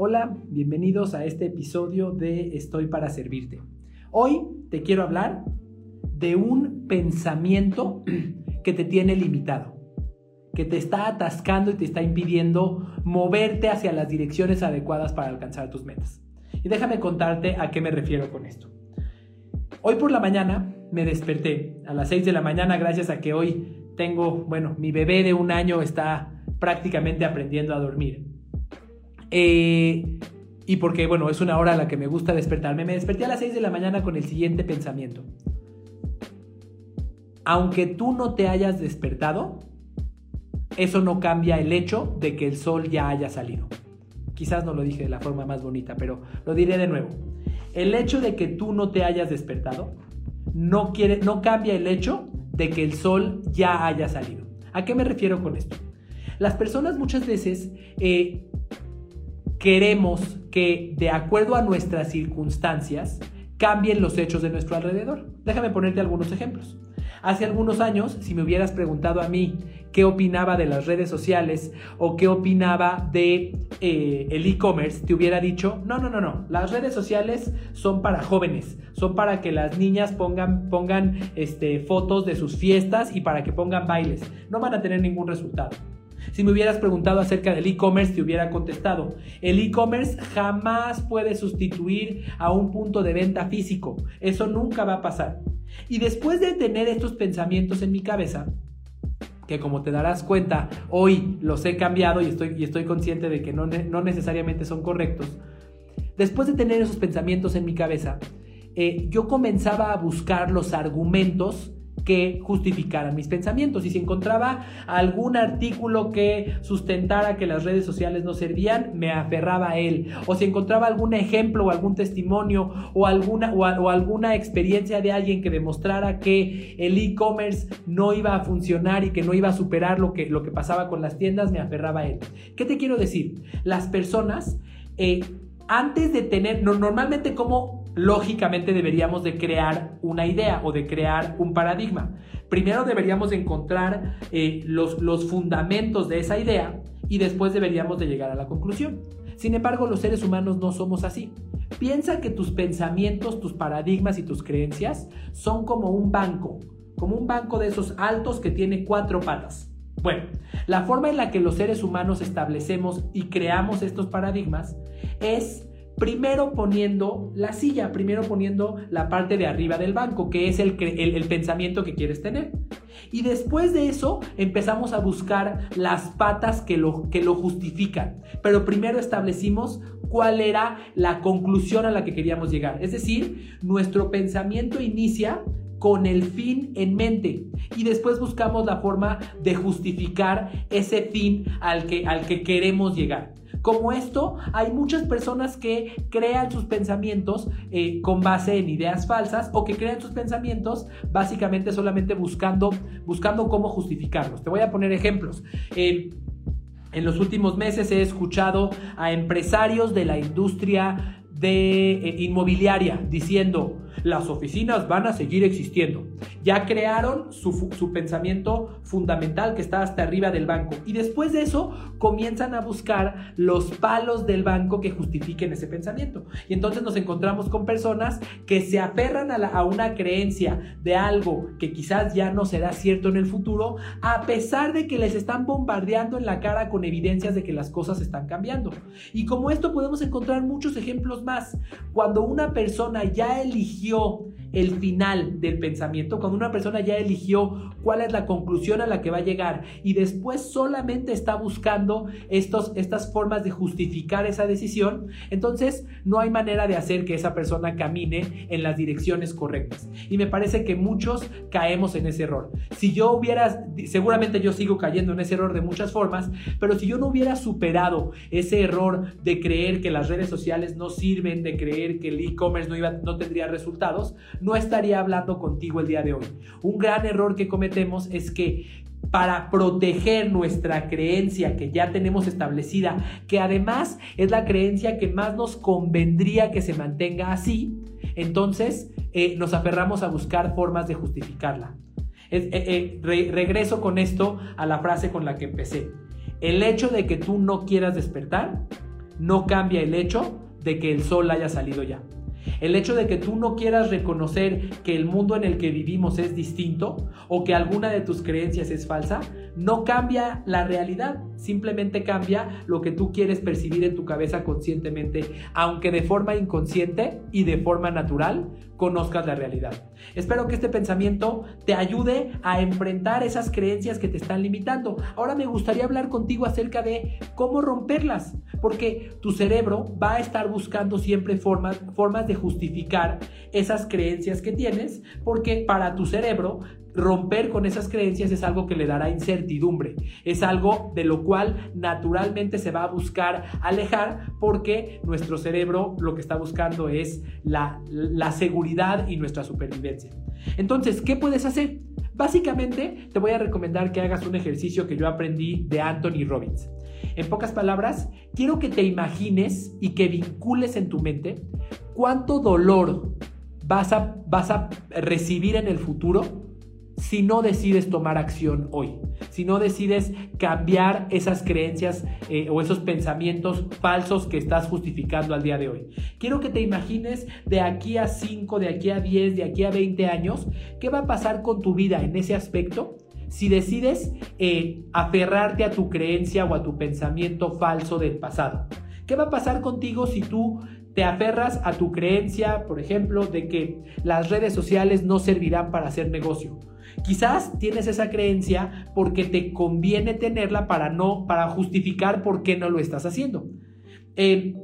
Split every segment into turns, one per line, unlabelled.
Hola, bienvenidos a este episodio de Estoy para Servirte. Hoy te quiero hablar de un pensamiento que te tiene limitado, que te está atascando y te está impidiendo moverte hacia las direcciones adecuadas para alcanzar tus metas. Y déjame contarte a qué me refiero con esto. Hoy por la mañana me desperté a las 6 de la mañana gracias a que hoy tengo, bueno, mi bebé de un año está prácticamente aprendiendo a dormir. Eh, y porque, bueno, es una hora a la que me gusta despertarme. Me desperté a las 6 de la mañana con el siguiente pensamiento. Aunque tú no te hayas despertado, eso no cambia el hecho de que el sol ya haya salido. Quizás no lo dije de la forma más bonita, pero lo diré de nuevo. El hecho de que tú no te hayas despertado no, quiere, no cambia el hecho de que el sol ya haya salido. ¿A qué me refiero con esto? Las personas muchas veces eh, queremos que, de acuerdo a nuestras circunstancias, cambien los hechos de nuestro alrededor. Déjame ponerte algunos ejemplos. Hace algunos años, si me hubieras preguntado a mí qué opinaba de las redes sociales o qué opinaba de eh, el e-commerce, te hubiera dicho, no, no, no, no, las redes sociales son para jóvenes, son para que las niñas pongan, pongan este, fotos de sus fiestas y para que pongan bailes. No van a tener ningún resultado. Si me hubieras preguntado acerca del e-commerce, te hubiera contestado, el e-commerce jamás puede sustituir a un punto de venta físico. Eso nunca va a pasar. Y después de tener estos pensamientos en mi cabeza, que como te darás cuenta, hoy los he cambiado y estoy, y estoy consciente de que no, no necesariamente son correctos, después de tener esos pensamientos en mi cabeza, eh, yo comenzaba a buscar los argumentos que justificaran mis pensamientos. Y si encontraba algún artículo que sustentara que las redes sociales no servían, me aferraba a él. O si encontraba algún ejemplo o algún testimonio o alguna, o, alguna experiencia de alguien que demostrara que el e-commerce no iba a funcionar y que no iba a superar lo que, lo que pasaba con las tiendas, me aferraba a él. ¿Qué te quiero decir? Las personas... Eh, antes de tener, normalmente como lógicamente deberíamos de crear una idea o de crear un paradigma. Primero deberíamos de encontrar eh, los, los fundamentos de esa idea y después deberíamos de llegar a la conclusión. Sin embargo, los seres humanos no somos así. Piensa que tus pensamientos, tus paradigmas y tus creencias son como un banco, como un banco de esos altos que tiene cuatro patas. Bueno, la forma en la que los seres humanos establecemos y creamos estos paradigmas es primero poniendo la silla, primero poniendo la parte de arriba del banco, que es el, el, pensamiento que quieres tener. Y después de eso empezamos a buscar las patas que lo, que lo justifican. Pero primero establecimos cuál era la conclusión a la que queríamos llegar. Es decir, nuestro pensamiento inicia con el fin en mente y después buscamos la forma de justificar ese fin al que, al que queremos llegar. Como esto, hay muchas personas que crean sus pensamientos eh, con base en ideas falsas o que crean sus pensamientos básicamente solamente buscando, buscando cómo justificarlos. Te voy a poner ejemplos. Eh, en los últimos meses he escuchado a empresarios de la industria de eh, inmobiliaria diciendo, las oficinas van a seguir existiendo. Ya crearon su, pensamiento fundamental que está hasta arriba del banco. Y después de eso comienzan a buscar los palos del banco que justifiquen ese pensamiento. Y entonces nos encontramos con personas que se aferran a, a una creencia de algo que quizás ya no será cierto en el futuro, a pesar de que les están bombardeando en la cara con evidencias de que las cosas están cambiando. Y como esto podemos encontrar muchos ejemplos más. Cuando una persona ya eligió existió el final del pensamiento, cuando una persona ya eligió cuál es la conclusión a la que va a llegar y después solamente está buscando estos, estas formas de justificar esa decisión, entonces no hay manera de hacer que esa persona camine en las direcciones correctas. Y me parece que muchos caemos en ese error. Si yo hubiera, seguramente yo sigo cayendo en ese error de muchas formas, pero si yo no hubiera superado ese error de creer que las redes sociales no sirven, de creer que el e-commerce no, no tendría resultados, no estaría hablando contigo el día de hoy. Un gran error que cometemos es que para proteger nuestra creencia que ya tenemos establecida, que además es la creencia que más nos convendría que se mantenga así, entonces eh, nos aferramos a buscar formas de justificarla. Eh, eh, regreso con esto a la frase con la que empecé. El hecho de que tú no quieras despertar no cambia el hecho de que el sol haya salido ya. El hecho de que tú no quieras reconocer que el mundo en el que vivimos es distinto o que alguna de tus creencias es falsa, no cambia la realidad, simplemente cambia lo que tú quieres percibir en tu cabeza conscientemente, aunque de forma inconsciente y de forma natural conozcas la realidad. Espero que este pensamiento te ayude a enfrentar esas creencias que te están limitando. Ahora me gustaría hablar contigo acerca de cómo romperlas, porque tu cerebro va a estar buscando siempre formas, formas de justificar esas creencias que tienes, porque para tu cerebro romper con esas creencias es algo que le dará incertidumbre, es algo de lo cual naturalmente se va a buscar alejar porque nuestro cerebro lo que está buscando es la, la seguridad y nuestra supervivencia. Entonces, ¿qué puedes hacer? Básicamente te voy a recomendar que hagas un ejercicio que yo aprendí de Anthony Robbins. En pocas palabras, quiero que te imagines y que vincules en tu mente cuánto dolor vas a, vas a recibir en el futuro si no decides tomar acción hoy, si no decides cambiar esas creencias eh, o esos pensamientos falsos que estás justificando al día de hoy. Quiero que te imagines de aquí a 5, de aquí a 10, de aquí a 20 años, qué va a pasar con tu vida en ese aspecto si decides eh, aferrarte a tu creencia o a tu pensamiento falso del pasado. ¿Qué va a pasar contigo si tú te aferras a tu creencia, por ejemplo, de que las redes sociales no servirán para hacer negocio? Quizás tienes esa creencia porque te conviene tenerla para no, para justificar por qué no lo estás haciendo. Eh,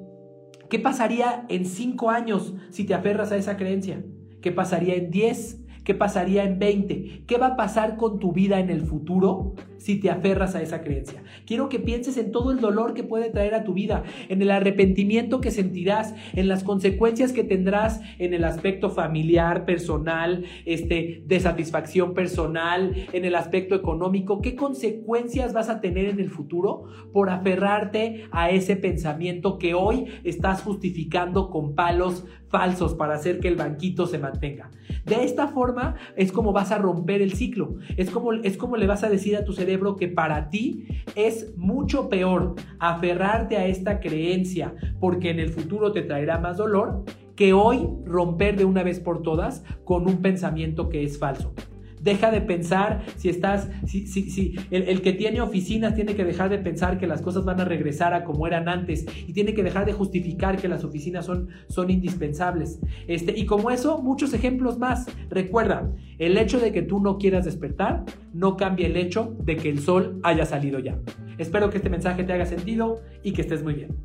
¿Qué pasaría en cinco años si te aferras a esa creencia? ¿Qué pasaría en diez? ¿Qué pasaría en 20? ¿Qué va a pasar con tu vida en el futuro si te aferras a esa creencia? Quiero que pienses en todo el dolor que puede traer a tu vida, en el arrepentimiento que sentirás, en las consecuencias que tendrás en el aspecto familiar, personal, este, de satisfacción personal, en el aspecto económico. ¿Qué consecuencias vas a tener en el futuro por aferrarte a ese pensamiento que hoy estás justificando con palos falsos para hacer que el banquito se mantenga? De esta forma es como vas a romper el ciclo. Es como, es como le vas a decir a tu cerebro que para ti es mucho peor aferrarte a esta creencia porque en el futuro te traerá más dolor que hoy romper de una vez por todas con un pensamiento que es falso. Deja de pensar si estás, si, si, si el, que tiene oficinas tiene que dejar de pensar que las cosas van a regresar a como eran antes y tiene que dejar de justificar que las oficinas son, son indispensables. Este, y como eso, muchos ejemplos más. Recuerda, el hecho de que tú no quieras despertar no cambia el hecho de que el sol haya salido ya. Espero que este mensaje te haga sentido y que estés muy bien.